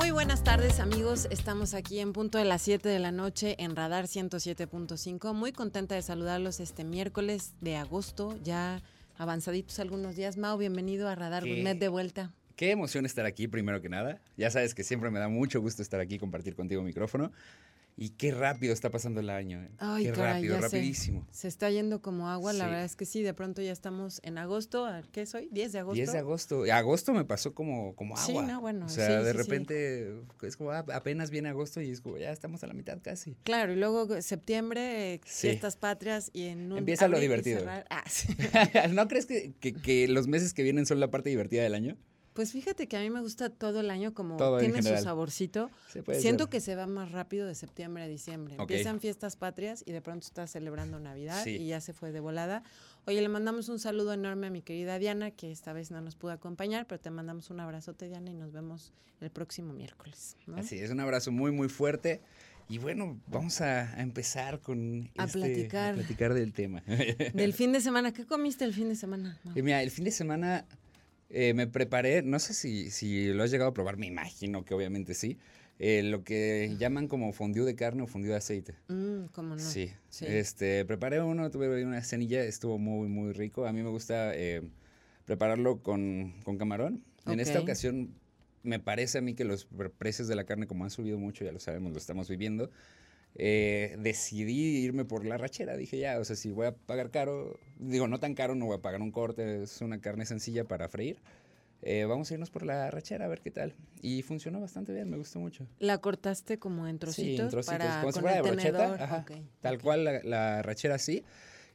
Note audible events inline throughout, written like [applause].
Muy buenas tardes amigos, estamos aquí en punto de las 7 de la noche en Radar 107.5. Muy contenta de saludarlos este miércoles de agosto, ya avanzaditos algunos días. Mau, bienvenido a Radar ¿Qué? Gourmet de vuelta. Qué emoción estar aquí, primero que nada. Ya sabes que siempre me da mucho gusto estar aquí y compartir contigo micrófono. Y qué rápido está pasando el año. ¿eh? Ay, qué caray, rápido, sé. rapidísimo. Se está yendo como agua, la Sí. verdad es que sí, de pronto ya estamos en agosto, ¿a ¿qué soy? ¿10 de agosto? 10 de agosto. Agosto me pasó como, como Sí, agua. no, bueno, O sea, sí, de sí, sí. repente es como ah, apenas viene agosto y es como ya estamos a la mitad casi. Claro, y luego septiembre, eh, Sí. fiestas patrias y en un Empieza lo divertido. Ah, sí. [laughs] ¿No crees que, que- que los meses que vienen son la parte divertida del año? Pues fíjate que a mí me gusta todo el año como Todo tiene su saborcito. Sí, Siento ser. que se va más rápido de septiembre a diciembre. Empiezan fiestas patrias y de pronto estás celebrando Navidad Sí. y ya se fue de volada. Oye, le mandamos un saludo enorme a mi querida Diana, que esta vez no nos pudo acompañar, pero te mandamos un abrazote, Diana, y nos vemos el próximo miércoles. ¿no? Así es, un abrazo muy, muy fuerte. Y bueno, vamos a, a empezar con A este- platicar. a platicar del tema. Del [laughs] fin de semana, ¿qué comiste el fin de semana? No. Y mira, el fin de semana eh, me preparé, no sé si, si lo has llegado a probar, me imagino que obviamente sí, eh, lo que llaman como fondue de carne o fondue de aceite. Mm, ¿Cómo no? Sí. Sí. Este, preparé uno, tuve una cenilla, estuvo muy, muy rico. A mí me gusta eh, prepararlo con, con camarón. En esta ocasión me parece a mí que los pre- precios de la carne, como han subido mucho, ya lo sabemos, lo estamos viviendo, eh, decidí irme por la rachera. Dije, ya, o sea, si voy a pagar caro, digo, no tan caro, no voy a pagar un corte, es una carne sencilla para freír. eh, vamos a irnos por la rachera a ver qué tal. Y funcionó bastante bien, me gustó mucho. ¿La cortaste como en trocitos? Sí, en trocitos, para, como si con fuera de brocheta, ajá, Tal cual la, la rachera así.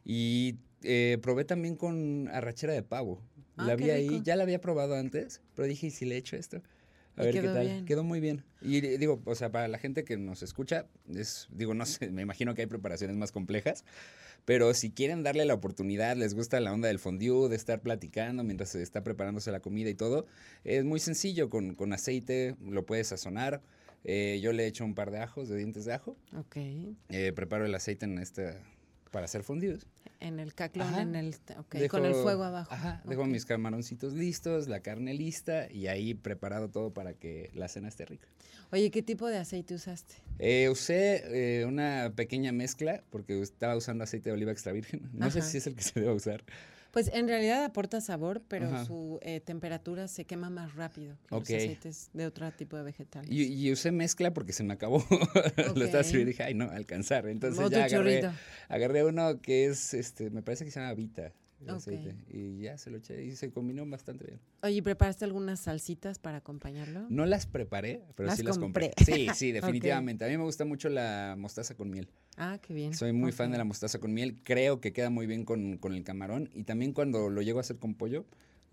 Y eh, probé también con arrachera de pavo. Ah, la vi ahí, ya la había probado antes, pero dije, ¿y si le echo esto? A Y ver qué quedó tal. bien. Quedó muy bien. Y digo, o sea, para la gente que nos escucha, es, digo, no sé, me imagino que hay preparaciones más complejas, pero si quieren darle la oportunidad, les gusta la onda del fondue, de estar platicando mientras se está preparándose la comida y todo, es muy sencillo, con, con aceite lo puedes sazonar. Eh, yo le echo un par de ajos, de dientes de ajo. Ok. Eh, preparo el aceite en este para hacer fondues. En el caclón, Ajá. en el... Dejo- con el fuego abajo. Ajá, dejo mis camaroncitos listos, la carne lista y ahí preparado todo para que la cena esté rica. Oye, ¿qué tipo de aceite usaste? Eh, usé eh, una pequeña mezcla porque estaba usando aceite de oliva extra virgen. No sé si es el que se debe usar. Pues en realidad aporta sabor, pero Ajá. su eh, temperatura se quema más rápido que Ok. los aceites de otro tipo de vegetales. Y, y usé mezcla porque se me acabó. [laughs] Lo estaba sirviendo y dije, ay, no, alcanzar. Entonces ya agarré, agarré uno que es, este, me parece que se llama Vita. El Ok. aceite, y ya se lo eché y se combinó bastante bien. Oye, ¿y ¿preparaste algunas salsitas para acompañarlo? No las preparé, pero Las sí las compré. compré. Sí, sí, [laughs] definitivamente. A mí me gusta mucho la mostaza con miel. Ah, qué bien. Soy muy fan de la mostaza con miel. Creo que queda muy bien con, con el camarón. Y también cuando lo llego a hacer con pollo,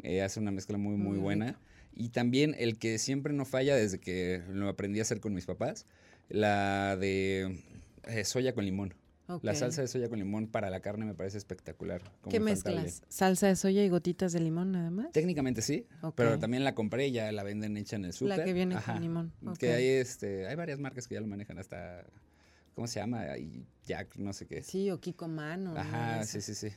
eh, hace una mezcla muy, muy, Muy buena. Y también el que siempre no falla desde que lo aprendí a hacer con mis papás, la de eh, soya con limón. La salsa de soya con limón para la carne me parece espectacular. como ¿Qué mezclas? ¿Salsa de soya y gotitas de limón nada más? Técnicamente sí, pero también la compré y ya la venden hecha en el súper. La que viene Ajá. con limón. ok. Que hay, este, hay varias marcas que ya lo manejan hasta, ¿cómo se llama? Jack, no sé qué. Sí, o Kiko Mano. Ajá, sí, sí, sí.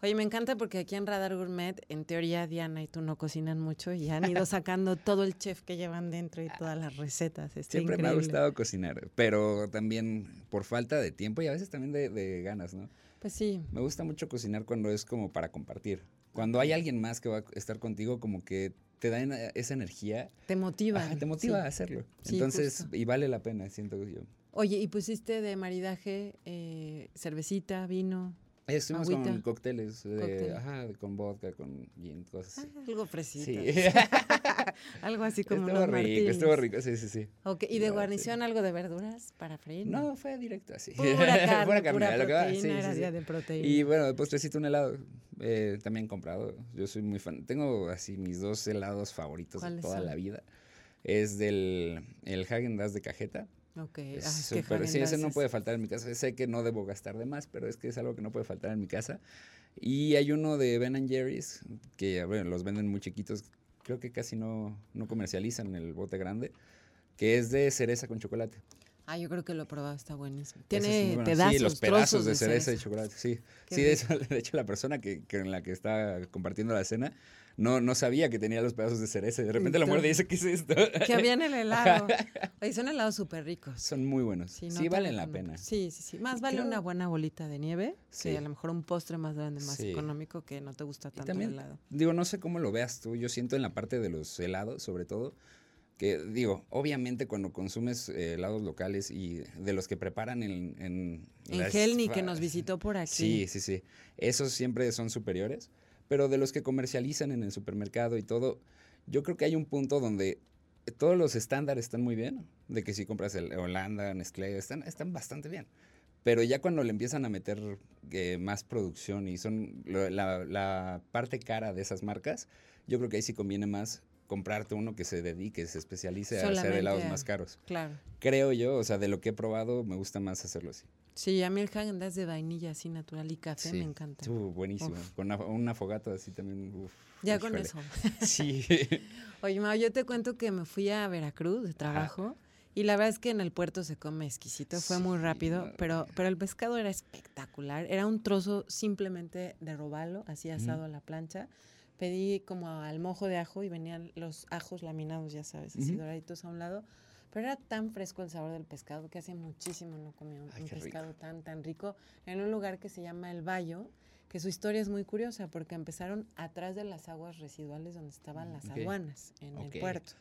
Oye, me encanta porque aquí en Radar Gourmet, en teoría, Diana y tú no cocinan mucho y han ido [laughs] sacando todo el chef que llevan dentro y todas las recetas. Está Siempre me ha gustado cocinar, pero también por falta de tiempo y a veces también de, de ganas, ¿no? Pues sí, Me gusta mucho cocinar cuando es como para compartir. Cuando hay alguien más que va a estar contigo, como que te da esa energía, te motiva. te motiva a hacerlo. Sí, Entonces, justo. y vale la pena, siento yo. Oye, ¿y pusiste de maridaje eh, cervecita, vino? Estuvimos Agüita. con cócteles, de- Cóctel. ajá, de- con vodka, con gin, cosas Ah, algo fresito. Sí. [laughs] algo así como estuvo rico, martinis. estuvo rico, sí, sí, sí. ¿Y de guarnición algo de verduras para freír? No, fue directo así. Pura carne, [laughs] pura, carne, a lo que va. proteína, Sí, era día de proteína. Y bueno, de postrecito un helado, eh, también comprado. Yo soy muy fan. Tengo así mis dos helados favoritos de ¿Cuáles toda son? la vida. Es del el Hagen Dazs de cajeta. Ok, Es ah, súper- sí, ese Häagen-Dazs no puede faltar en mi casa. Sé que no debo gastar de más, pero es que es algo que no puede faltar en mi casa. Y hay uno de Ben Jerry's, que bueno, los venden muy chiquitos. Creo que casi no, no comercializan el bote grande, que es de cereza con chocolate. Ah, yo creo que lo he probado, está buenísimo. Ese es Tiene bueno. pedazos, Sí, los pedazos trozos de cereza y chocolate, sí. Qué sí, de, eso, [laughs] de hecho, la persona que, que en la que está compartiendo la cena no, no sabía que tenía los pedazos de cereza. De repente la muerde y dice, ¿qué es esto? Que había en el helado. Oye, son helados súper ricos. Son muy buenos. Sí, valen la pena. Sí, sí, sí. Más vale una buena bolita de nieve sí. a lo mejor un postre más grande, más económico que no te gusta tanto el helado. Digo, no sé cómo lo veas tú. Yo siento en la parte de los helados, sobre todo, que digo, obviamente cuando consumes eh, helados locales y de los que preparan en... En, en que nos visitó por aquí. Sí, sí, sí. Esos siempre son superiores, pero de los que comercializan en el supermercado y todo, yo creo que hay un punto donde todos los estándares están muy bien, de que si compras el Holanda, Nestlé, están, están bastante bien. Pero ya cuando le empiezan a meter eh, más producción y son la, la, parte cara de esas marcas, yo creo que ahí sí conviene más comprarte uno que se dedique, se especialice a hacer helados más caros. Claro. Creo yo, o sea, de lo que he probado, me gusta más hacerlo así. Sí, a mí el Hagen de vainilla así natural y café me encanta. Uh, buenísimo. Con una, fogata así también. ya con eso. [laughs] sí. [laughs] Oye, Mau, yo te cuento que me fui a Veracruz de trabajo. Y la verdad es que en el puerto se come exquisito, fue muy rápido, pero, pero el pescado era espectacular. Era un trozo simplemente de robalo, así asado a la plancha pedí como al mojo de ajo y venían los ajos laminados, ya sabes, así doraditos a un lado. Pero era tan fresco el sabor del pescado que hace muchísimo no comía un, pescado tan, tan rico en un lugar que se llama El Bayo, que su historia es muy curiosa porque empezaron atrás de las aguas residuales donde estaban las aduanas en el puerto.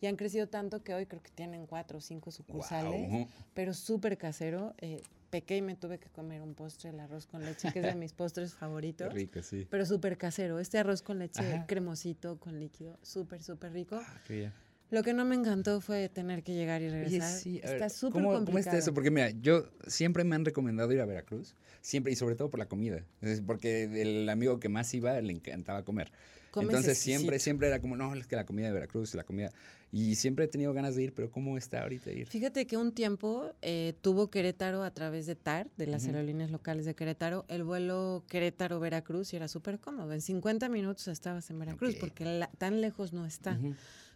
Y han crecido tanto que hoy creo que tienen cuatro o cinco sucursales, pero súper casero. Eh, pequé y me tuve que comer un postre, el arroz con leche, que es de mis [laughs] postres favoritos. rico, sí. Pero súper casero. Este arroz con leche cremosito, con líquido, súper, súper rico. Ah, qué bien. Lo que no me encantó fue tener que llegar y regresar. sí, está súper complicado. ¿Cómo está eso? Porque mira, yo siempre me han recomendado ir a Veracruz, siempre y sobre todo por la comida. Porque el amigo que más iba le encantaba comer. Entonces siempre, siempre era como, no, es que la comida de Veracruz, la comida. Y siempre he tenido ganas de ir, pero ¿cómo está ahorita ir? Fíjate que un tiempo eh, tuvo Querétaro a través de TAR, de las aerolíneas locales de Querétaro, el vuelo Querétaro-Veracruz y era súper cómodo. En 50 minutos estabas en Veracruz, porque tan lejos no está.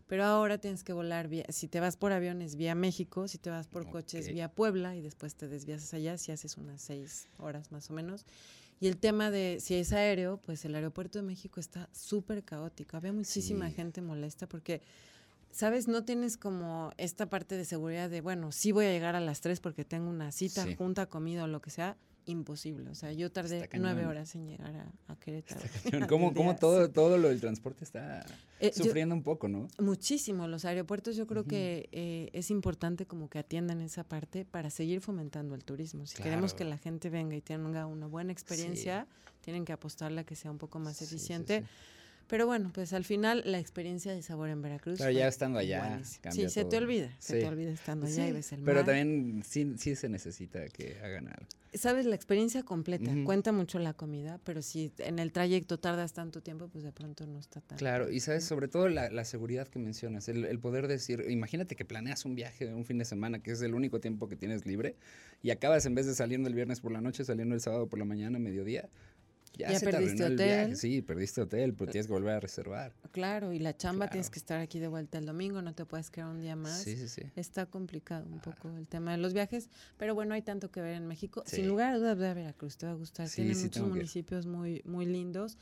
Pero ahora tienes que volar, vía, si te vas por aviones vía México, si te vas por coches vía Puebla y después te desvías allá, si haces unas seis horas más o menos. Y el tema de si es aéreo, pues el aeropuerto de México está súper caótico. Había muchísima gente molesta porque, ¿sabes? No tienes como esta parte de seguridad de, bueno, sí voy a llegar a las tres porque tengo una cita, junta, comida o lo que sea imposible. O sea, yo tardé nueve horas en llegar a, a Querétaro. [laughs] ¿Cómo, cómo todo, todo lo del transporte está eh, sufriendo un poco, no? Muchísimo. Los aeropuertos yo creo que eh, es importante como que atiendan esa parte para seguir fomentando el turismo. Si queremos que la gente venga y tenga una buena experiencia, tienen que apostarle a que sea un poco más eficiente. Pero bueno, pues al final la experiencia de sabor en Veracruz. Pero ya estando allá. Sí, se te olvida. Se te olvida estando allá y ves el mar. Pero también sí, sí se necesita que hagan algo. Sabes, la experiencia completa. Cuenta mucho la comida, pero si en el trayecto tardas tanto tiempo, pues de pronto no está tan. Claro, y sabes, sobre todo la, seguridad que mencionas, el, el, poder decir, imagínate que planeas un viaje de un fin de semana, que es el único tiempo que tienes libre, y acabas en vez de saliendo el viernes por la noche, saliendo el sábado por la mañana, mediodía ya, perdiste hotel. Sí, perdiste hotel, pero tienes que volver a reservar. Claro, y la chamba tienes que estar aquí de vuelta el domingo, no te puedes quedar un día más. Sí, sí, sí. Está complicado un poco el tema de los viajes, pero bueno, hay tanto que ver en México. Sin lugar a dudas, ve a Veracruz, te va a gustar. Tiene muchos municipios muy, muy lindos.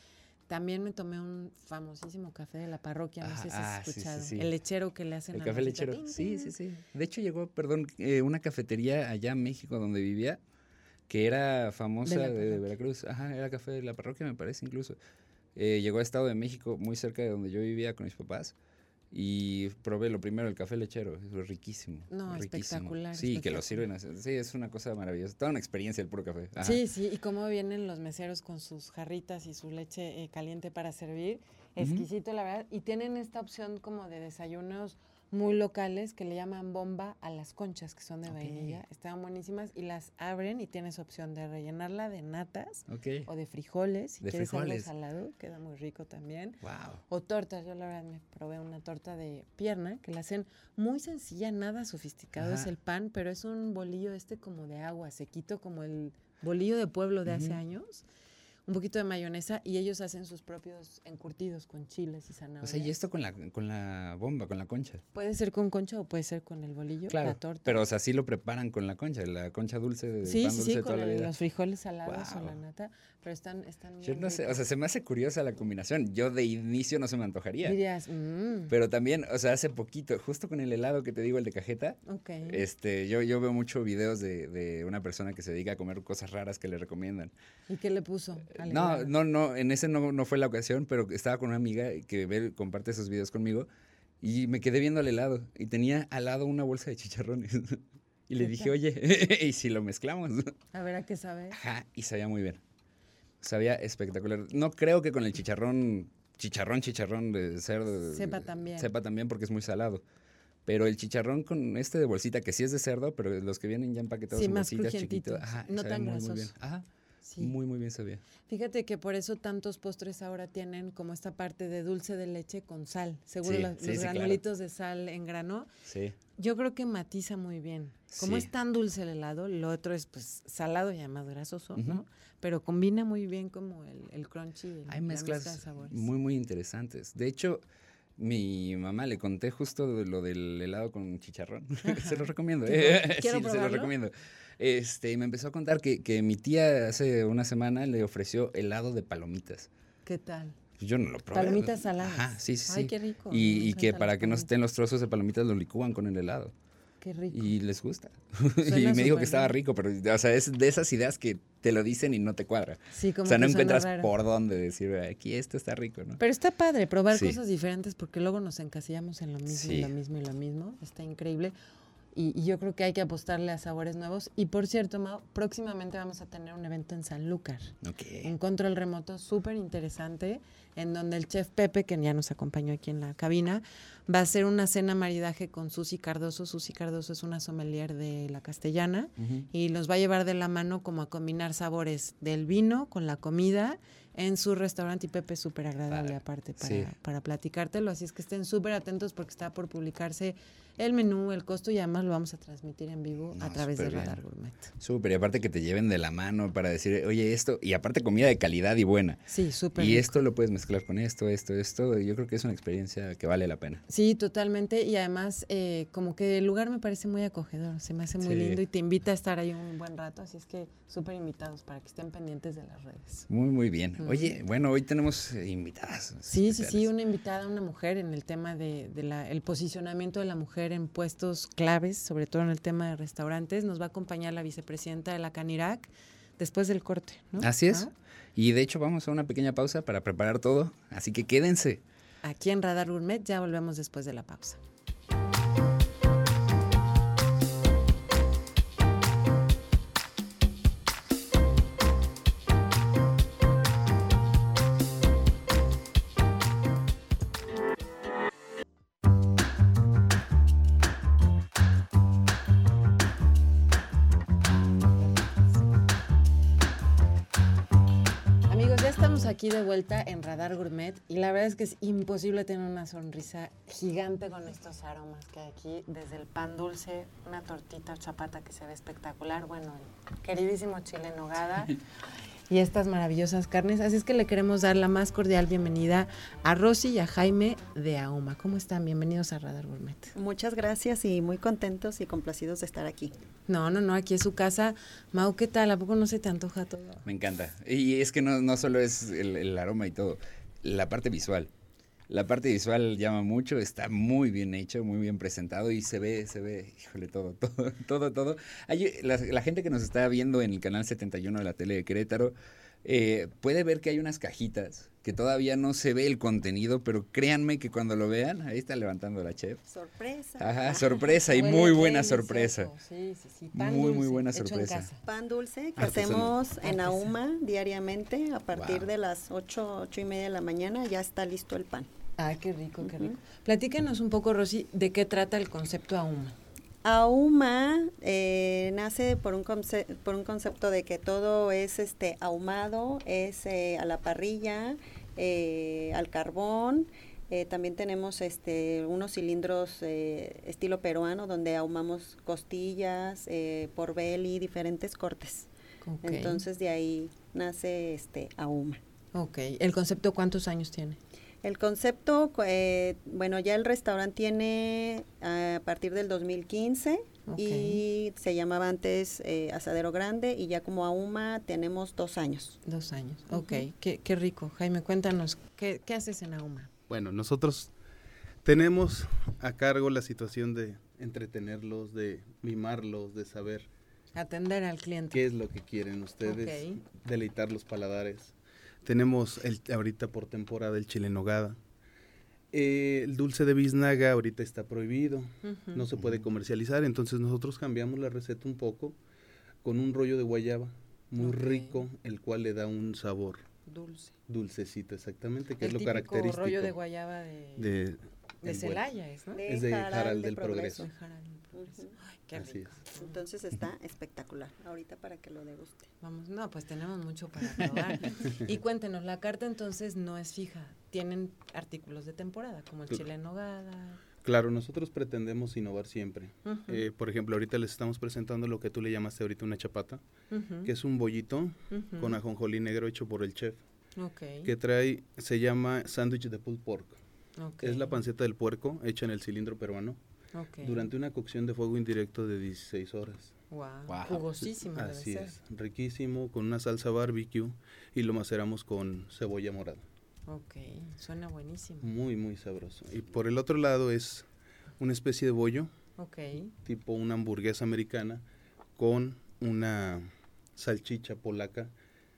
También me tomé un famosísimo café de la parroquia, no sé si has ah, escuchado. el lechero que le hacen El café lechero. Sí, sí, sí. De hecho, llegó, perdón, eh, una cafetería allá en México donde vivía que era famosa de, Veracruz. Ajá, era café de la parroquia, me parece incluso. Eh, llegó a Estado de México, muy cerca de donde yo vivía con mis papás. Y probé lo primero, el café lechero. Es riquísimo. No, espectacular. Sí, que lo sirven así. Sí, es una cosa maravillosa. Toda una experiencia el puro café. Sí, sí. Y cómo vienen los meseros con sus jarritas y su leche eh, caliente para servir. Exquisito, la verdad. Y tienen esta opción como de desayunos muy locales que le llaman bomba a las conchas que son de vainilla. Están buenísimas y las abren y tienes opción de rellenarla de natas o de frijoles. Si quieres frijoles. algo salado, queda muy rico también. O tortas. Yo la verdad me probé una torta de pierna que la hacen muy sencilla, nada sofisticado. Es el pan, pero es un bolillo este como de agua, sequito como el bolillo de pueblo de hace años un poquito de mayonesa y ellos hacen sus propios encurtidos con chiles y zanahorias. O sea, y esto con la, con la bomba, con la concha. Puede ser con concha o puede ser con el bolillo, la torta. Pero, o sea, sí lo preparan con la concha, la concha dulce de sí, pan sí, dulce sí, con los frijoles salados o la nata. Pero están, están Yo bien no sé, o sea, se me hace curiosa la combinación. Yo de inicio no se me antojaría. Dirías, mmm, Pero también, o sea, hace poquito, justo con el helado que te digo, el de cajeta, ok. este, yo, yo veo mucho videos de, de una persona que se dedica a comer cosas raras que le recomiendan. ¿Y qué le puso? al No, helado? no, no, en ese no, no fue la ocasión, pero estaba con una amiga que ve, comparte esos videos conmigo y me quedé viendo el helado y tenía al lado una bolsa de chicharrones. [laughs] y le ¿Qué dije, oye, [laughs] ¿y si lo mezclamos? A ver, ¿a qué sabe? Ajá, y sabía muy bien. Sabía espectacular. No creo que con el chicharrón, chicharrón, chicharrón de cerdo. Sepa también. Sepa también porque es muy salado. Pero el chicharrón con este de bolsita, que sí es de cerdo, pero los que vienen ya empaquetados Sí, en más bolsitas chiquitos. Ajá, no tan muy, muy bien. Ajá, Sí. muy, muy bien sabía. Fíjate que por eso tantos postres ahora tienen como esta parte de dulce de leche con sal. Seguro Sí, la- sí, los claro. granulitos de sal en grano. Sí. Yo creo que matiza muy bien. Como es tan dulce el helado, lo otro es pues salado y además grasoso. ¿no? Pero combina muy bien como el, el crunchy. el- Hay la mezcla de mezclas sabores. muy, muy interesantes. De hecho, mi mamá le conté justo de lo del helado con chicharrón. [laughs] se lo recomiendo. ¿Qué ¿eh? [laughs] sí, se lo recomiendo. Este, y me empezó a contar que, que mi tía hace una semana le ofreció helado de palomitas. ¿Qué tal? Pues Yo no lo probé. Palomitas saladas. Ajá, sí, sí, sí. Ay, qué rico. Y, y que para que no estén los trozos de palomitas lo licúan con el helado. Qué rico. Y les gusta. [laughs] Y me dijo que estaba rico, pero, o sea, es de esas ideas que te lo dicen y no te cuadra. Sí, como o sea, no encuentras raro. por dónde decir, aquí esto está rico, ¿no? Pero está padre probar Sí. cosas diferentes porque luego nos encasillamos en lo mismo y Sí. lo mismo y lo mismo. Está increíble. Y, y yo creo que hay que apostarle a sabores nuevos. Y por cierto, Mau, próximamente vamos a tener un evento en Sanlúcar. Ok. Un control remoto súper interesante en donde el chef Pepe, que ya nos acompañó aquí en la cabina, va a hacer una cena maridaje con Susi Cardoso. Susi Cardoso es una sommelier de la castellana y los va a llevar de la mano como a combinar sabores del vino con la comida en su restaurante y Pepe es súper agradable aparte para, Sí. para platicártelo, así es que estén súper atentos porque está por publicarse el menú, el costo y además lo vamos a transmitir en vivo a través de súper bien. Radar Gourmet. Súper, y aparte que te lleven de la mano para decir, oye, esto, y aparte comida de calidad y buena. Sí, súper. Y rico. esto lo puedes mezclar con esto, esto, esto. Yo creo que es una experiencia que vale la pena. Sí, totalmente. Y además, eh, como que el lugar me parece muy acogedor, se me hace muy Sí. lindo y te invita a estar ahí un buen rato. Así es que súper invitados para que estén pendientes de las redes. Muy, muy bien. Oye, bueno, hoy tenemos eh, invitadas. Sí, sí, sí, una invitada, una mujer en el tema de, de la, el posicionamiento de la mujer en puestos claves, sobre todo en el tema de restaurantes. Nos va a acompañar la vicepresidenta de la Canirac después del corte. ¿no? Así es. ¿Ah? Y de hecho vamos a una pequeña pausa para preparar todo, así que quédense. Aquí en Radar Gourmet ya volvemos después de la pausa. Estamos aquí de vuelta en Radar Gourmet y la verdad es que es imposible tener una sonrisa gigante con estos aromas que hay aquí, desde el pan dulce, una tortita o chapata que se ve espectacular, bueno, queridísimo chile en nogada y estas maravillosas carnes. Así es que le queremos dar la más cordial bienvenida a Rosy y a Jaime de Auma. ¿Cómo están? Bienvenidos a Radar Gourmet. Muchas gracias y muy contentos y complacidos de estar aquí. No, no, no, aquí es su casa. Mau, ¿qué tal? ¿A poco no se te antoja todo? Me encanta. Y es que no, no solo es el, el aroma y todo, la parte visual. La parte visual llama mucho, está muy bien hecho, muy bien presentado y se ve, se ve, híjole, todo, [laughs] todo, todo, todo. Hay, la, la gente que nos está viendo en el canal 71 de la tele de Querétaro eh, puede ver que hay unas cajitas que todavía no se ve el contenido, pero créanme que cuando lo vean, ahí está levantando la chef. Sorpresa. Ajá, [laughs] sorpresa y Huele muy buena delicioso. sorpresa. Sí, sí, sí. Pan Muy, muy buena hecho en sorpresa. casa. Pan dulce que Artesano. hacemos en. Auma diariamente a partir Wow. de las 8, 8 y media de la mañana ya está listo el pan. Ay, qué rico, qué rico. Platícanos un poco, Rosy, de qué trata el concepto AUMA. Ahuma eh, nace por un, conce- por un concepto de que todo es este ahumado, es eh, a la parrilla, eh, al carbón. Eh, también tenemos este unos cilindros estilo peruano donde ahumamos costillas, eh, por belly, diferentes cortes. Entonces de ahí nace este Ahuma. Ok. ¿El concepto cuántos años tiene? El concepto, eh, bueno, ya el restaurante tiene a partir del 2015, y se llamaba antes eh, Asadero Grande y ya como Ahuma tenemos dos años. Dos años, ok, qué, qué, rico. Jaime, cuéntanos, ¿qué, ¿qué haces en Ahuma? Bueno, nosotros tenemos a cargo la situación de entretenerlos, de mimarlos, de saber atender al cliente. ¿Qué es lo que quieren ustedes? Deleitar los paladares. Tenemos el, ahorita por temporada el chile nogada. Eh, el dulce de biznaga ahorita está prohibido, no se puede comercializar, entonces nosotros cambiamos la receta un poco con un rollo de guayaba muy rico, el cual le da un sabor dulce. Dulcecito, exactamente, que es lo característico. rollo de guayaba de, de, Celaya, ¿es, ¿no? es de Jaral, del Progreso. Qué rico. Entonces está espectacular. Ahorita para que lo deguste. Vamos, no, pues tenemos mucho para probar. [laughs] y cuéntenos, la carta entonces no es fija. Tienen artículos de temporada, como el chile en nogada. Claro, nosotros pretendemos innovar siempre. Eh, por ejemplo, ahorita les estamos presentando lo que tú le llamaste ahorita una chapata, que es un bollito con ajonjolí negro hecho por el chef. Que trae, se llama sándwich de pulled pork. Es la panceta del puerco hecha en el cilindro peruano. Durante una cocción de fuego indirecto de 16 horas. Wow. Jugosísimo. Así es, riquísimo, con una salsa barbecue y lo maceramos con cebolla morada. Ok, suena buenísimo. Muy, muy sabroso. Y por el otro lado es una especie de bollo, okay. tipo una hamburguesa americana, con una salchicha polaca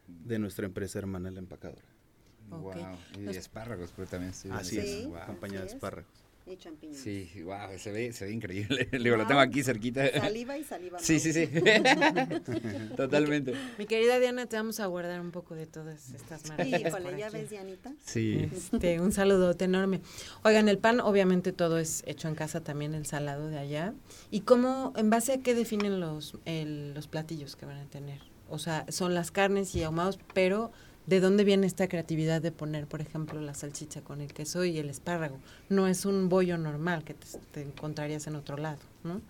de nuestra empresa hermana La Empacadora. Wow. Y espárragos, pero también sí. Así es, acompañada de espárragos y champiñones. Sí, wow, se ve, se ve increíble. [laughs] Digo, lo tengo aquí cerquita. Saliva y saliva. Sí, sí, sí. [laughs] Totalmente. Mi, querida Diana, te vamos a guardar un poco de todas estas maravillas. Híjole, ¿ya ves, Dianita? Sí. Este, un saludote enorme. Oigan, el pan, obviamente todo es hecho en casa también, el salado de allá. ¿Y cómo, en base a qué definen los, los platillos que van a tener? O sea, son las carnes y ahumados, pero ¿De dónde viene esta creatividad de poner, por ejemplo, la salchicha con el queso y el espárrago? No es un bollo normal que te, encontrarías en otro lado, ¿no?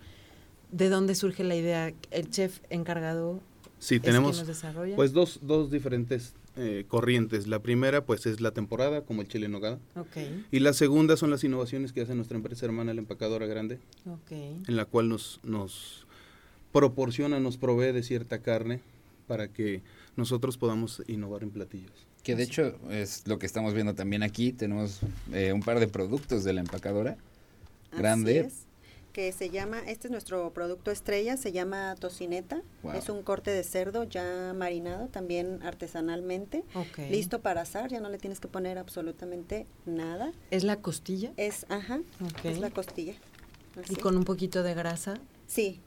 ¿De dónde surge la idea? ¿El chef encargado sí, tenemos, Pues dos, dos diferentes eh, corrientes. La primera, pues, es la temporada, como el chile en nogada. Okay. Y la segunda son las innovaciones que hace nuestra empresa hermana, la empacadora grande, okay. en la cual nos, nos proporciona, nos provee de cierta carne para que nosotros podamos innovar en platillos. Que de hecho es lo que estamos viendo también aquí. Tenemos eh, un par de productos de la empacadora grande. es, que se llama, este es nuestro producto estrella, se llama tocineta. Es un corte de cerdo ya marinado también artesanalmente. Listo para asar, ya no le tienes que poner absolutamente nada. ¿Es la costilla? Es, ajá, es la costilla. ¿Y con un poquito de grasa? Sí,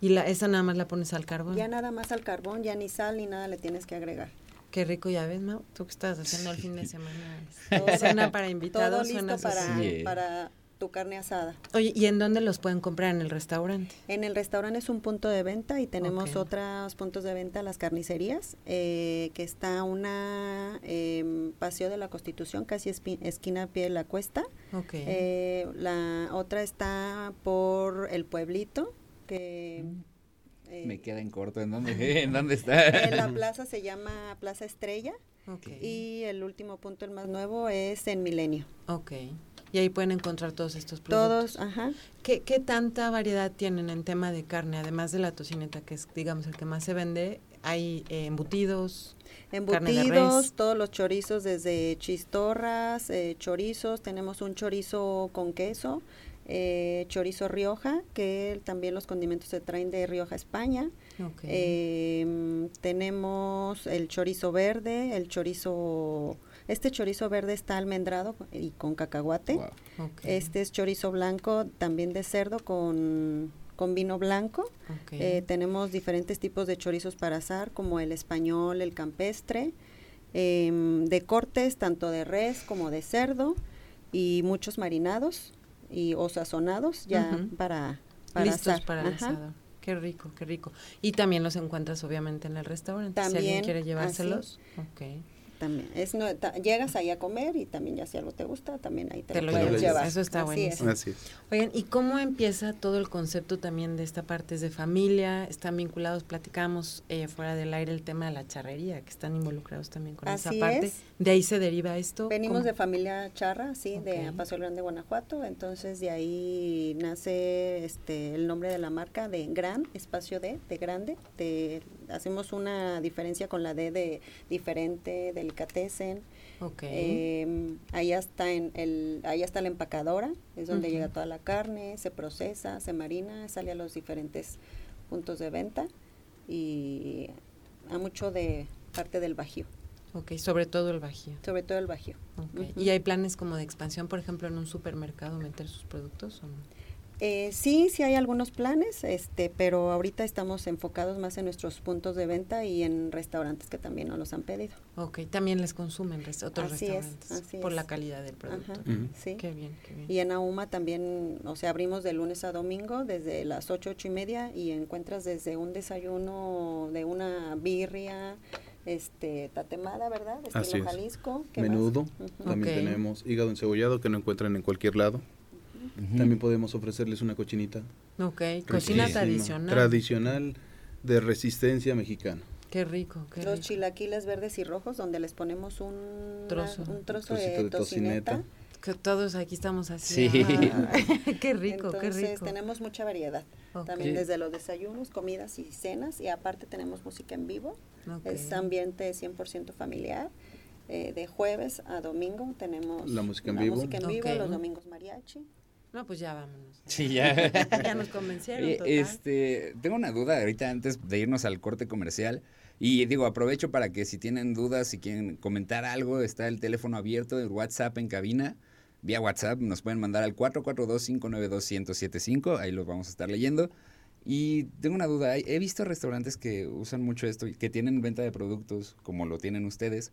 ¿Y la, esa nada más la pones al carbón? Ya nada más al carbón, ya ni sal ni nada le tienes que agregar. Qué rico, ya ves, Mau, tú que estás haciendo el fin de [laughs] semana. Cena [laughs] para invitados. Todo listo para, para tu carne asada. Oye, ¿y en dónde los pueden comprar? ¿En el restaurante? En el restaurante es un punto de venta y tenemos otros puntos de venta, las carnicerías, eh, que está una eh, Paseo de la Constitución, casi esquina a pie de la cuesta. Okay. Eh, la otra está por el pueblito, que... Me eh, queda en corto, ¿en dónde, [laughs] [laughs] ¿en dónde está? la plaza se llama Plaza Estrella y el último punto, el más nuevo, es en Milenio. Ok. Y ahí pueden encontrar todos estos productos. Todos, ajá. ¿Qué, ¿Qué, tanta variedad tienen en tema de carne? Además de la tocineta, que es, digamos, el que más se vende, hay eh, embutidos, Embutidos, todos los chorizos, desde chistorras, eh, chorizos, tenemos un chorizo con queso, eh, chorizo Rioja, que también los condimentos se traen de Rioja, España. Em, tenemos el chorizo verde, el chorizo, este chorizo verde está almendrado y con cacahuate. Este es chorizo blanco, también de cerdo con, con vino blanco. Eh, tenemos diferentes tipos de chorizos para asar, como el español, el campestre, em, de cortes, tanto de res como de cerdo, y muchos marinados y o sazonados ya para, para listos para el asado. Qué rico, qué rico. Y también los encuentras obviamente en el restaurante. si alguien quiere llevárselos. También. Es, no, llegas ahí a comer y también ya si algo te gusta, también ahí te, lo, puedes llevar. Eso está buenísimo. Así es. Oigan, ¿y cómo empieza todo el concepto también de esta parte? de familia? ¿Están vinculados? Platicamos eh, fuera del aire el tema de la charrería, que están involucrados también con esa parte. ¿De ahí se deriva esto? Venimos de familia charra, sí, de Paso Grande, Guanajuato. Entonces de ahí nace este el nombre de la marca de Gran, espacio D, de grande. De, hacemos una diferencia con la D de diferente, delicatessen. Okay. Eh, ahí está en el, ahí está la empacadora, es donde llega toda la carne, se procesa, se marina, sale a los diferentes puntos de venta y a mucho de parte del bajío. Ok, sobre todo el bajío. Sobre todo el bajío. ¿Y hay planes como de expansión, por ejemplo, en un supermercado meter sus productos o no? Eh, sí, sí hay algunos planes, este, pero ahorita estamos enfocados más en nuestros puntos de venta y en restaurantes que también nos los han pedido. Ok, también les consumen otros restaurantes por la calidad del producto. sí. Qué bien, qué bien. Y en Auma también, o sea, abrimos de lunes a domingo desde las ocho, ocho y media y encuentras desde un desayuno de una birria, este tatemada, ¿verdad? Estilo Jalisco. Menudo, también tenemos hígado encebollado que no encuentran en cualquier lado. También podemos ofrecerles una cochinita. Ok, cocina tradicional. Tradicional de resistencia mexicana. Qué rico, qué Los chilaquiles verdes y rojos donde les ponemos un trozo, un trozo de, tocineta. Que todos aquí estamos así. Sí. [laughs] [laughs] qué rico, qué rico. tenemos mucha variedad. También desde los desayunos, comidas y cenas. Y aparte tenemos música en vivo. Es ambiente 100% familiar. Eh, de jueves a domingo tenemos la música en vivo, música en vivo los domingos mariachi. No, pues ya vámonos. Sí, ya. [laughs] ya nos convencieron. Este, tengo una duda ahorita antes de irnos al corte comercial. Y digo, aprovecho para que si tienen dudas, si quieren comentar algo, está el teléfono abierto, el WhatsApp en cabina. Vía WhatsApp nos pueden mandar al 442-592-1075, ahí lo vamos a estar leyendo. Y tengo una duda, he visto restaurantes que usan mucho esto, que tienen venta de productos, como lo tienen ustedes,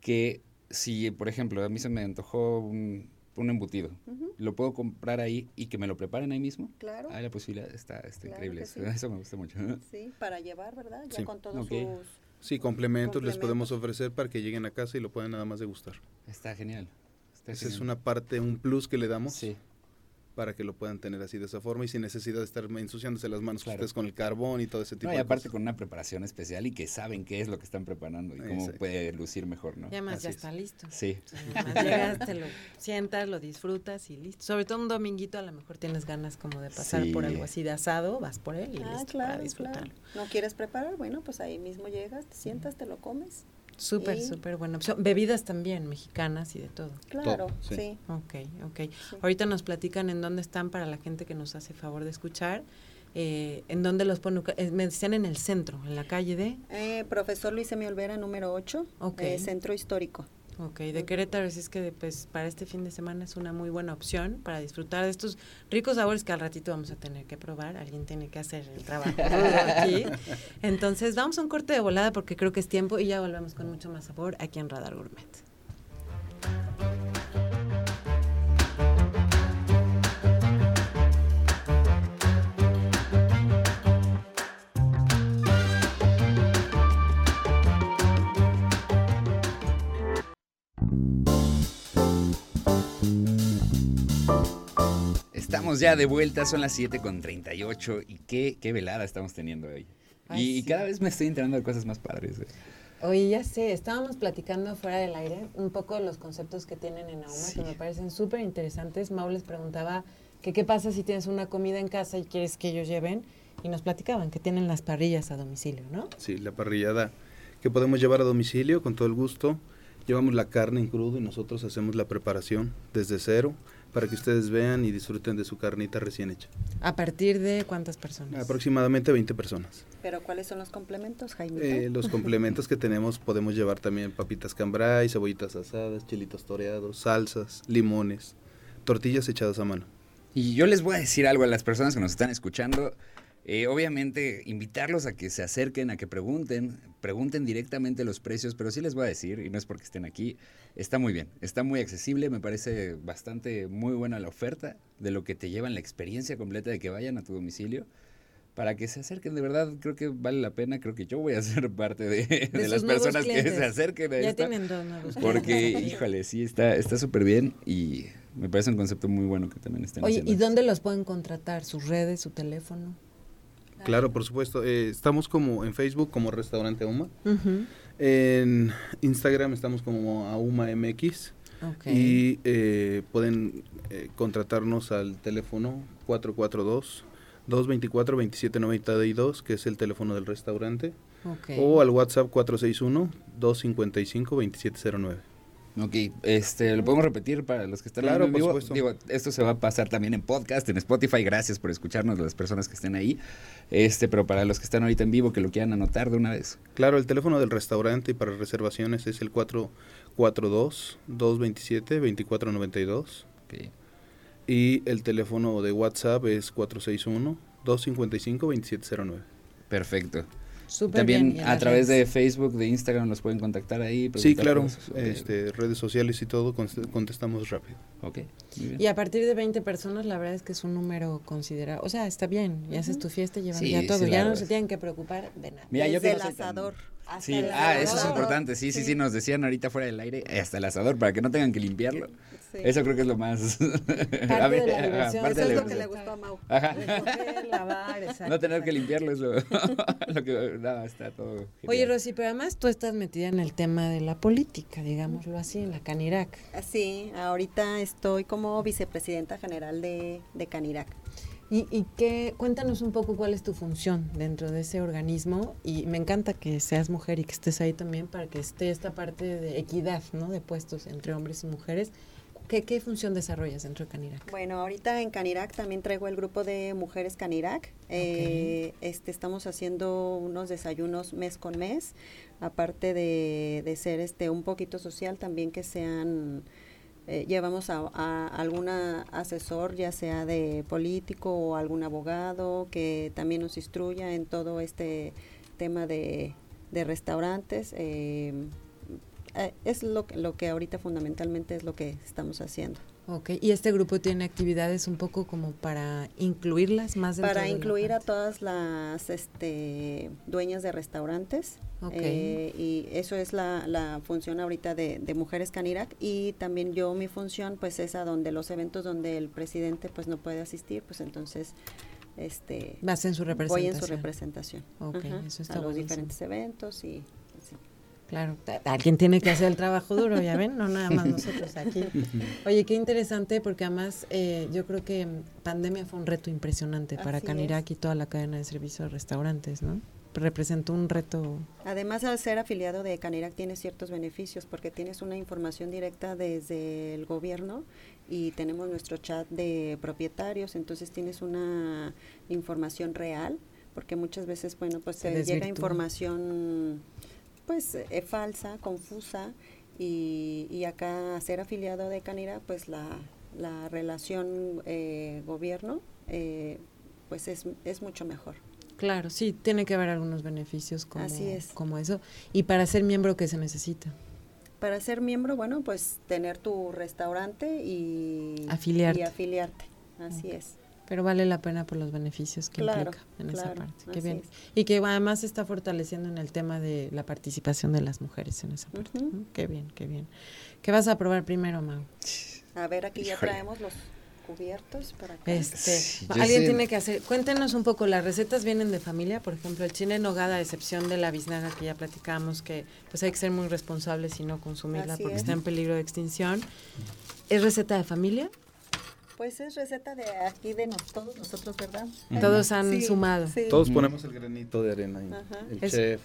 que si, por ejemplo, a mí se me antojó un, un embutido. Lo puedo comprar ahí y que me lo preparen ahí mismo. Claro. Hay la posibilidad, está, está increíble. [laughs] Eso, me gusta mucho. Sí, para llevar, ¿verdad? Ya con todos sus... Sí, complementos, les podemos ofrecer para que lleguen a casa y lo puedan nada más degustar. Está genial. Esa es una parte, un plus que le damos. Sí para que lo puedan tener así de esa forma y sin necesidad de estar ensuciándose las manos ustedes con el carbón y todo ese tipo no, y aparte con una preparación especial y que saben qué es lo que están preparando y cómo puede lucir mejor, ¿no? Y además ya está listo. Sí. [laughs] llegas, te lo sientas, lo disfrutas y listo. Sobre todo un dominguito a lo mejor tienes ganas como de pasar por algo así de asado, vas por él y ah, listo para disfrutarlo. ¿No quieres preparar? Bueno, pues ahí mismo llegas, te sientas, te lo comes. Súper, súper buena opción. Bebidas también mexicanas y de todo. Claro, sí. Ok, ok. Ahorita nos platican en dónde están para la gente que nos hace favor de escuchar. Eh, ¿En dónde los ponen? Eh, me decían en el centro, en la calle de... Eh, profesor Luis Emio Olvera, número 8, okay. Centro Histórico. Ok, de Querétaro es que pues para este fin de semana es una muy buena opción para disfrutar de estos ricos sabores que al ratito vamos a tener que probar. Alguien tiene que hacer el trabajo aquí. [laughs] Entonces vamos a un corte de volada porque creo que es tiempo y ya volvemos con mucho más sabor aquí en Radar Gourmet. Estamos ya de vuelta, son las 7 con 38 y qué, qué velada estamos teniendo hoy. y, cada vez me estoy enterando de cosas más padres. Eh. Oye, ya sé, estábamos platicando fuera del aire un poco de los conceptos que tienen en Auma, que me parecen súper interesantes. Mau les preguntaba que qué pasa si tienes una comida en casa y quieres que ellos lleven, y nos platicaban que tienen las parrillas a domicilio, ¿no? Sí, la parrillada que podemos llevar a domicilio con todo el gusto. Llevamos la carne en crudo y nosotros hacemos la preparación desde cero para que ustedes vean y disfruten de su carnita recién hecha. ¿A partir de cuántas personas? Aproximadamente 20 personas. ¿Pero cuáles son los complementos, Jaime? Eh, los complementos que tenemos podemos llevar también papitas cambray, cebollitas asadas, chilitos toreados, salsas, limones, tortillas echadas a mano. Y yo les voy a decir algo a las personas que nos están escuchando. Eh, obviamente, invitarlos a que se acerquen, a que pregunten, pregunten directamente los precios, pero sí les voy a decir, y no es porque estén aquí, está muy bien, está muy accesible, me parece bastante muy buena la oferta de lo que te llevan la experiencia completa de que vayan a tu domicilio. para que se acerquen. De verdad, creo que vale la pena. Creo que yo voy a [laughs] ser parte de, las personas que se acerquen a ya tienen dos nuevos Porque, [laughs] híjole, sí, está súper bien y me parece un concepto muy bueno que también estén Oye, ¿y dónde los pueden contratar? ¿Sus redes, su teléfono? Claro, por supuesto. Eh, estamos como en Facebook como Restaurante Auma. En Instagram estamos como Auma MX. Y eh, pueden eh, contratarnos al teléfono 442 224 2792, que es el teléfono del restaurante. O al WhatsApp 461 255 2709. Ok, este, lo podemos repetir para los que están claro, en vivo. Digo, esto se va a pasar también en podcast, en Spotify. Gracias por escucharnos, las personas que estén ahí. Este, pero para los que están ahorita en vivo, que lo quieran anotar de una vez. Claro, el teléfono del restaurante y para reservaciones es el 442-227-2492. Okay. Y el teléfono de WhatsApp es 461-255-2709. Perfecto también a través de Facebook, de Instagram los pueden contactar ahí. Sí, claro, este, redes sociales y todo, contestamos rápido. Ok. Y a partir de 20 personas, la verdad es que es un número considerado. O sea, está bien, ya haces tu fiesta, llevan ya todo, ya no se tienen que preocupar de nada. Mira, Desde el asador. Sí, ah, eso es importante, sí, sí, sí, nos decían ahorita fuera del aire, hasta el asador, para que no tengan que limpiarlo. Eso creo que es lo más... [laughs] Parte de la diversión. Eso es lo que le gustó a Mau. Ajá. [laughs] no tener que limpiarlo es [laughs] lo, que... Nada, está todo... Oye, Rosy, pero además tú estás metida en el tema de la política, digámoslo así, en la Canirac. Sí, ahorita estoy como vicepresidenta general de, de Canirac. ¿Y, y qué, cuéntanos un poco cuál es tu función dentro de ese organismo? Y me encanta que seas mujer y que estés ahí también para que esté esta parte de equidad, ¿no? De puestos entre hombres y mujeres. ¿Qué, qué función desarrollas dentro de Canirac? Bueno, ahorita en Canirac también traigo el grupo de mujeres Canirac. Eh, este, estamos haciendo unos desayunos mes con mes, aparte de, de ser este un poquito social, también que sean eh, llevamos a, a algún asesor, ya sea de político o algún abogado, que también nos instruya en todo este tema de, de restaurantes. Eh, eh, es lo, lo que ahorita fundamentalmente es lo que estamos haciendo. Ok, y este grupo tiene actividades un poco como para incluirlas más Para incluir a todas las este, dueñas de restaurantes. Eh, y eso es la, la función ahorita de, de, Mujeres Canirac. Y también yo, mi función, pues es a donde los eventos donde el presidente pues no puede asistir, pues entonces este Vas en su representación. Voy en su representación. Ok, eso está A los diferentes eventos y Claro, alguien tiene que hacer el trabajo duro, ya ven, no nada más nosotros aquí. [laughs] Oye, qué interesante, porque además eh, yo creo que pandemia fue un reto impresionante para Canirac y toda la cadena de servicios de restaurantes, ¿no? Representó un reto. Además, al ser afiliado de Canirac tienes ciertos beneficios, porque tienes una información directa desde el gobierno y tenemos nuestro chat de propietarios, entonces tienes una información real, porque muchas veces, bueno, pues se llega información pues eh, falsa, confusa y, y, acá ser afiliado de Canira pues la, la relación eh, gobierno eh, pues es, es mucho mejor. Claro, sí, tiene que haber algunos beneficios como, como eso. ¿Y para ser miembro qué se necesita? Para ser miembro, bueno, pues tener tu restaurante y afiliarte. Y afiliarte. Así es pero vale la pena por los beneficios que implica en esa parte. Qué bien. Y que además se está fortaleciendo en el tema de la participación de las mujeres en esa parte. Qué bien, qué bien. ¿Qué vas a probar primero, Mau? A ver, aquí ya traemos los cubiertos para acá. Este, alguien tiene que hacer, cuéntenos un poco, las recetas vienen de familia, por ejemplo, el chile en nogada, a excepción de la biznaga que ya platicamos, que pues hay que ser muy responsables y no consumirla porque está en peligro de extinción. ¿Es receta de familia? Pues es receta de aquí de todos nosotros, ¿verdad? Todos han sumado. Todos ponemos el granito de arena ahí. El chef.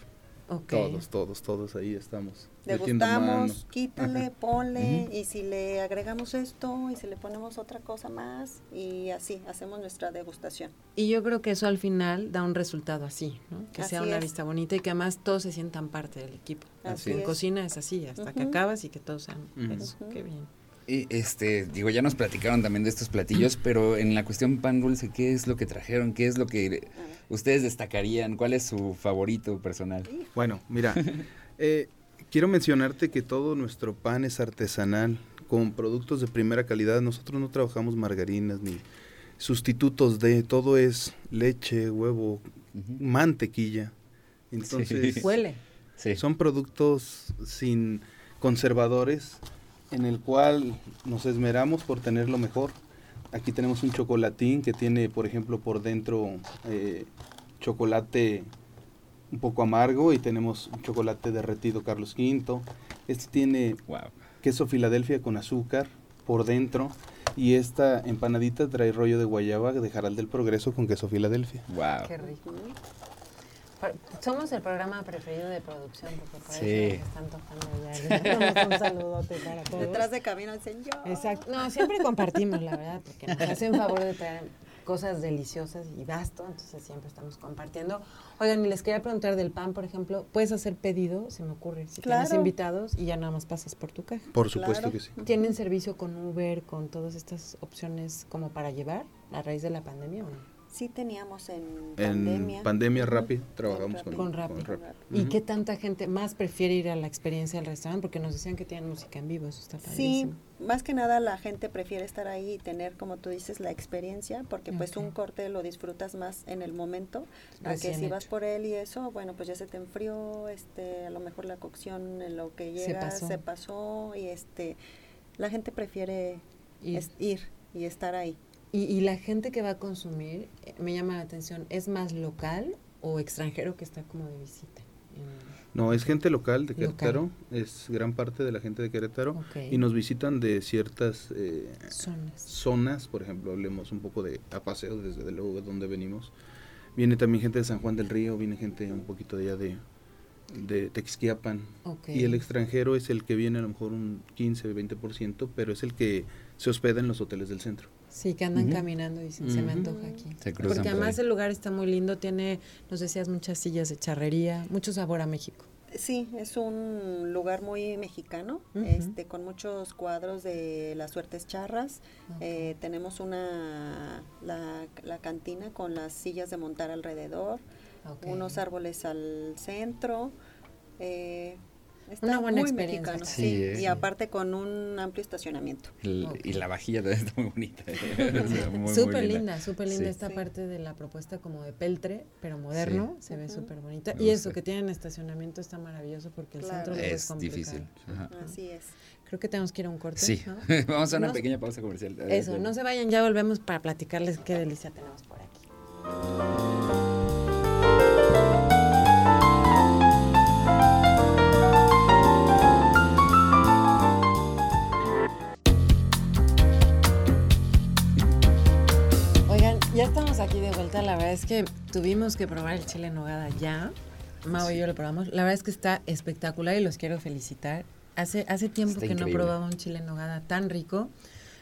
Todos, todos, todos ahí estamos. Degustamos, quítale, ponle, y si le agregamos esto, y si le ponemos otra cosa más, y así, hacemos nuestra degustación. Y yo creo que eso al final da un resultado así, ¿no? Que sea una vista bonita y que además todos se sientan parte del equipo. Así en cocina es así, hasta que acabas y que todos sean eso. Qué bien. Y este, digo, ya nos platicaron también de estos platillos, pero en la cuestión pan dulce, ¿qué es lo que trajeron? ¿Qué es lo que ustedes destacarían? ¿Cuál es su favorito personal? Bueno, mira, [laughs] eh, quiero mencionarte que todo nuestro pan es artesanal, con productos de primera calidad. Nosotros no trabajamos margarinas ni, sustitutos de todo es leche, huevo, mantequilla. Entonces, huele. Son productos sin conservadores en el cual nos esmeramos por tenerlo mejor. Aquí tenemos un chocolatín que tiene, por ejemplo, por dentro eh, chocolate un poco amargo y tenemos un chocolate derretido Carlos V. Este tiene queso Filadelfia con azúcar por dentro y esta empanadita trae rollo de guayaba de Jaral del Progreso con queso Filadelfia. Wow. Qué rico. Somos el programa preferido de producción porque por sí. eso están tocando ya. [laughs] un saludote para todos. Detrás de camino el señor. Exacto. No, siempre compartimos, la verdad, porque nos hacen favor de traer cosas deliciosas y vasto, entonces siempre estamos compartiendo. Oigan, y les quería preguntar del pan, por ejemplo, ¿puedes hacer pedido? Se me ocurre, si tienes invitados y ya nada más pasas por tu caja. Por supuesto que sí. ¿Tienen servicio con Uber, con todas estas opciones como para llevar a raíz de la pandemia o no? Sí teníamos en pandemia. En pandemia rápida trabajamos con, con, Rappi. ¿Y qué tanta gente más prefiere ir a la experiencia del restaurante? Porque nos decían que tienen música en vivo, eso está padrísimo. Sí, más que nada la gente prefiere estar ahí y tener, como tú dices, la experiencia, porque pues un corte lo disfrutas más en el momento, a que si vas por él y eso, bueno, pues ya se te enfrió, este, a lo mejor la cocción en lo que llega se pasó, y este, la gente prefiere ir y estar ahí. Y, la gente que va a consumir, eh, me llama la atención, ¿es más local o extranjero que está como de visita? No, es gente local de Querétaro, es gran parte de la gente de Querétaro y nos visitan de ciertas eh, zonas. por ejemplo, hablemos un poco de a paseo desde luego donde venimos. Viene también gente de San Juan del Río, viene gente un poquito de allá de, de Texquiapan. Y el extranjero es el que viene a lo mejor un 15, 20%, pero es el que se hospeda en los hoteles del centro. Sí, que andan caminando y dicen, se me antoja aquí. Porque además el lugar está muy lindo, tiene, nos decías, muchas sillas de charrería, mucho sabor a México. Sí, es un lugar muy mexicano, este, con muchos cuadros de las suertes charras. Eh, tenemos una la, la, cantina con las sillas de montar alrededor, unos árboles al centro. Eh, una buena experiencia. sí, y aparte con un amplio estacionamiento. Y la vajilla también está muy bonita. [laughs] súper linda, súper linda esta parte de la propuesta como de peltre, pero moderno, se ve súper bonita. y eso, que tienen estacionamiento está maravilloso porque el centro es, es difícil. Así es. Creo que tenemos que ir a un corte. Sí, [laughs] vamos a una pequeña pausa comercial. Eso, no se vayan, ya volvemos para platicarles qué delicia tenemos por aquí. Ya estamos aquí de vuelta. La verdad es que tuvimos que probar el chile en nogada ya. Mau y yo lo probamos. La verdad es que está espectacular y los quiero felicitar. Hace, hace tiempo que no probaba un chile en nogada tan rico.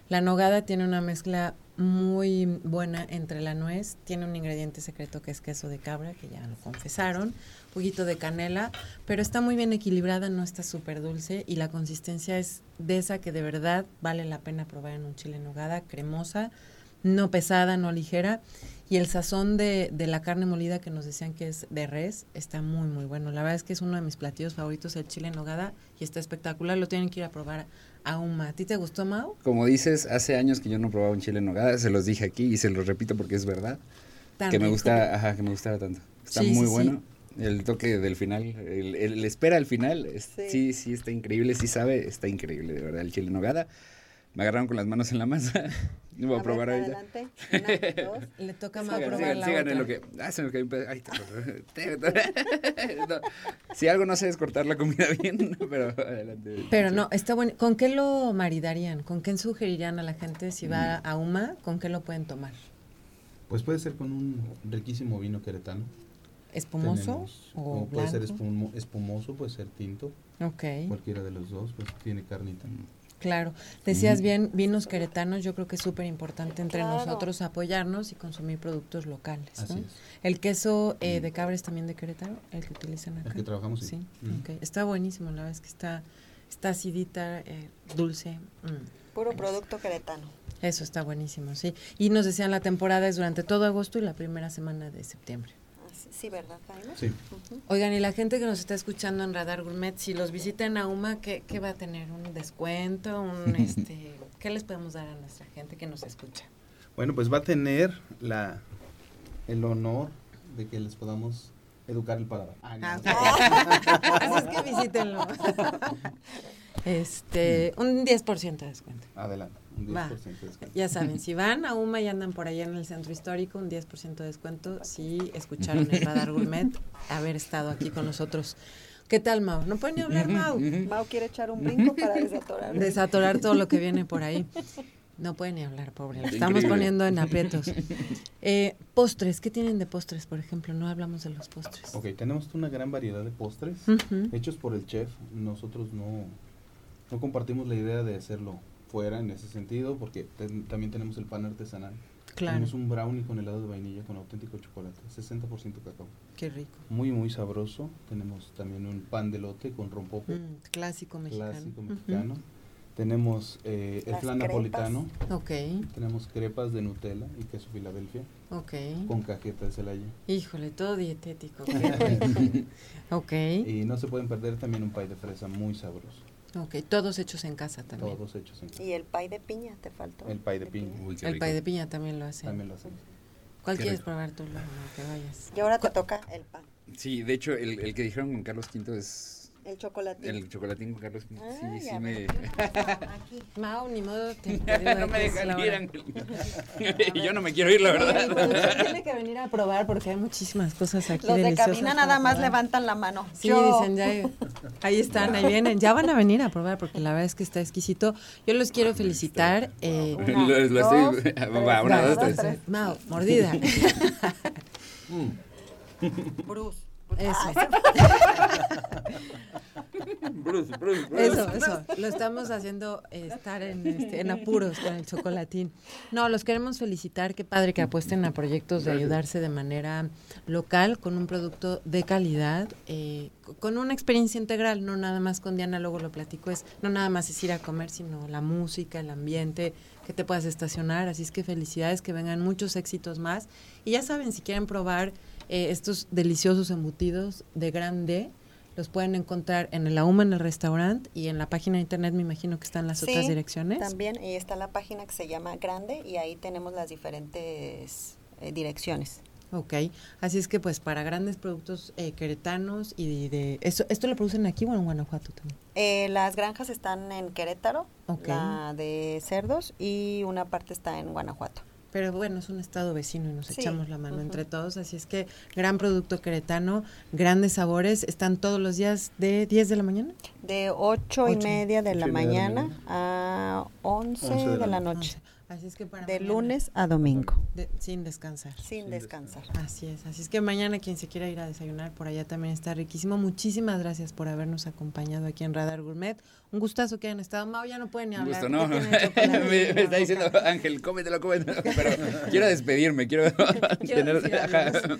La nogada tiene una mezcla muy buena entre la nuez, tiene un ingrediente secreto que es queso de cabra, que ya lo confesaron, un poquito de canela, pero está muy bien equilibrada, no está súper dulce y la consistencia es de esa que de verdad vale la pena probar en un chile en nogada, cremosa, no pesada, no ligera. Y el sazón de, de, la carne molida que nos decían que es de res está muy, muy bueno. La verdad es que es uno de mis platillos favoritos, el chile en nogada, y está espectacular. Lo tienen que ir a probar a UMA. ¿A ti te gustó, Mau? Como dices, hace años que yo no probaba un chile en nogada, se los dije aquí y se los repito porque es verdad. que me gusta, ajá, que me gustara tanto. Está muy bueno. El toque del final, el, espera al final, sí. sí, está increíble, sí sabe, está increíble, de verdad, el chile en nogada. Me agarraron con las manos en la masa. [laughs] Voy a, probar ahí. Adelante. Una, dos. Le toca más probar sigan, la sigan otra. lo que. Ah, se cayó un pedazo. [laughs] No. Si algo no sé es cortar la comida bien, [laughs] pero adelante. Pero no, está bueno. ¿Con qué lo maridarían? ¿Con qué sugerirían a la gente si va mm. a UMA? ¿Con qué lo pueden tomar? Pues puede ser con un riquísimo vino queretano. ¿Espumoso o, o Puede ser espumoso, puede ser tinto. Ok. Cualquiera de los dos, pues tiene carnita. Claro, decías bien, vinos queretanos, yo creo que es súper importante entre nosotros apoyarnos y consumir productos locales. ¿no? El queso eh, de cabra es también de Querétaro, el que utilizan acá. El que trabajamos, sí. Está buenísimo, la verdad es que está, está acidita, eh, dulce. Mm. Puro producto queretano. Eso está buenísimo, sí. Y nos decían la temporada es durante todo agosto y la primera semana de septiembre. Sí, ¿verdad, Sí. Oigan, y la gente que nos está escuchando en Radar Gourmet, si los visita en UMA, ¿qué, ¿qué, va a tener? ¿Un descuento? Un, [laughs] este, ¿Qué les podemos dar a nuestra gente que nos escucha? Bueno, pues va a tener la el honor de que les podamos educar el paladar. Ah, [laughs] Así es que visítenlo. [laughs] Este, un 10% de descuento. Adelante, un 10% de descuento. Ya saben, [laughs] si van a UMA y andan por allá en el centro histórico, un 10% de descuento si escucharon el [laughs] Radar Gourmet, haber estado aquí con nosotros. ¿Qué tal, Mau? ¿No pueden ni hablar, Mau? Mau quiere echar un brinco para desatorar. [laughs] Desatorar todo lo que viene por ahí. No puede ni hablar, pobre. Lo estamos poniendo en aprietos. Eh, postres, ¿qué tienen de postres, por ejemplo? No hablamos de los postres. Ok, tenemos una gran variedad de postres hechos por el chef. Nosotros no, no compartimos la idea de hacerlo fuera en ese sentido, porque también tenemos el pan artesanal. Claro. Tenemos un brownie con helado de vainilla con auténtico chocolate, 60% cacao. Qué rico. Muy, muy sabroso. Tenemos también un pan de lote con rompope. Mm, clásico mexicano. Clásico mexicano. Tenemos eh, el flan napolitano. Ok. Tenemos crepas de Nutella y queso Filadelfia. Ok. Con cajeta de Celaya. Híjole, todo dietético. [laughs] [laughs] ok. Y no se pueden perder también un pay de fresa muy sabroso. Ok, todos hechos en casa también. Todos hechos en casa. ¿Y el pay de piña te faltó? El pay de, piña. el pay de piña también lo hacen. También lo hacen. ¿Cuál quieres probar tú, que vayas? Y ahora te toca el pan. Sí, de hecho, el, el que dijeron con Carlos V es el chocolatín. El chocolatín con Carlos. sí, sí me. [laughs] Aquí. Mau, ni modo. Te [laughs] no me dejan ir, Ángel. [laughs] Yo no me quiero ir, la verdad. Sí, tiene que venir a probar porque hay muchísimas cosas aquí. Los de cabina nada más levantan la mano. Sí, dicen ya. Ahí están, ahí vienen. Ya van a venir a probar porque la verdad es que está exquisito. Yo los quiero felicitar. Eh, una, dos, estoy. Va, una, dos, tres. tres. Mau, mordida. Bruce. Eso. [laughs] Bruce, Bruce, Bruce. Eso, eso. Lo estamos haciendo estar en, este, en apuros con el chocolatín. No, los queremos felicitar. Qué padre que apuesten a proyectos de ayudarse de manera local con un producto de calidad, eh, con una experiencia integral. No nada más con Diana, luego lo platico, es no nada más es ir a comer, sino la música, el ambiente, que te puedas estacionar. Así es que felicidades, que vengan muchos éxitos más. Y ya saben, si quieren probar eh, estos deliciosos embutidos de grande los pueden encontrar en el AUMA, en el restaurante y en la página de internet me imagino que están las otras direcciones. también, y está la página que se llama Grande y ahí tenemos las diferentes eh, direcciones. Ok, así es que pues para grandes productos eh, queretanos y de, ¿esto, ¿Esto lo producen aquí o en Guanajuato también? Eh, las granjas están en Querétaro, la de cerdos y una parte está en Guanajuato. Pero bueno, es un estado vecino y nos echamos la mano entre todos. Así es que gran producto queretano, grandes sabores. ¿Están todos los días de 10 de la mañana? De 8 y media de la mañana a 11, de, la noche. Así es que para de lunes a domingo. sin descansar. Sin descansar. Así es. Así es que mañana quien se quiera ir a desayunar por allá también está riquísimo. Muchísimas gracias por habernos acompañado aquí en Radar Gourmet. Un gustazo que hayan estado. Mau ya no pueden ni hablar. Gusto, no. [laughs] me, está diciendo Ángel, cómetelo, cómetelo. [laughs] Pero quiero despedirme, quiero, quiero [laughs] tener...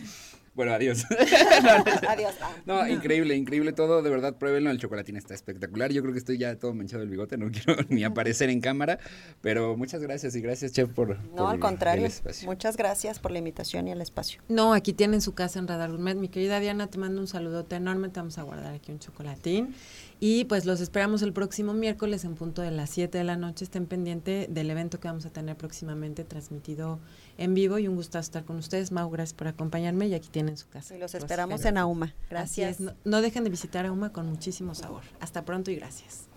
Bueno, adiós. [laughs] adiós. No, increíble, increíble todo. De verdad, pruébenlo. El chocolatín está espectacular. Yo creo que estoy ya todo manchado el bigote. No [laughs] quiero ni aparecer en cámara. Pero muchas gracias y gracias, Chef, por. No, al contrario. Muchas gracias por la invitación y el espacio. No, aquí tienen su casa en Radar Gourmet. Mi querida Diana, te mando un saludote enorme. Te vamos a guardar aquí un chocolatín. Y pues los esperamos el próximo miércoles en punto de las 7 de la noche. Estén pendiente del evento que vamos a tener próximamente transmitido en vivo y un gusto estar con ustedes. Mau, gracias por acompañarme y aquí tienen su casa. Y los esperamos en Auma. Gracias. No, no dejen de visitar Auma con muchísimo sabor. Hasta pronto y gracias.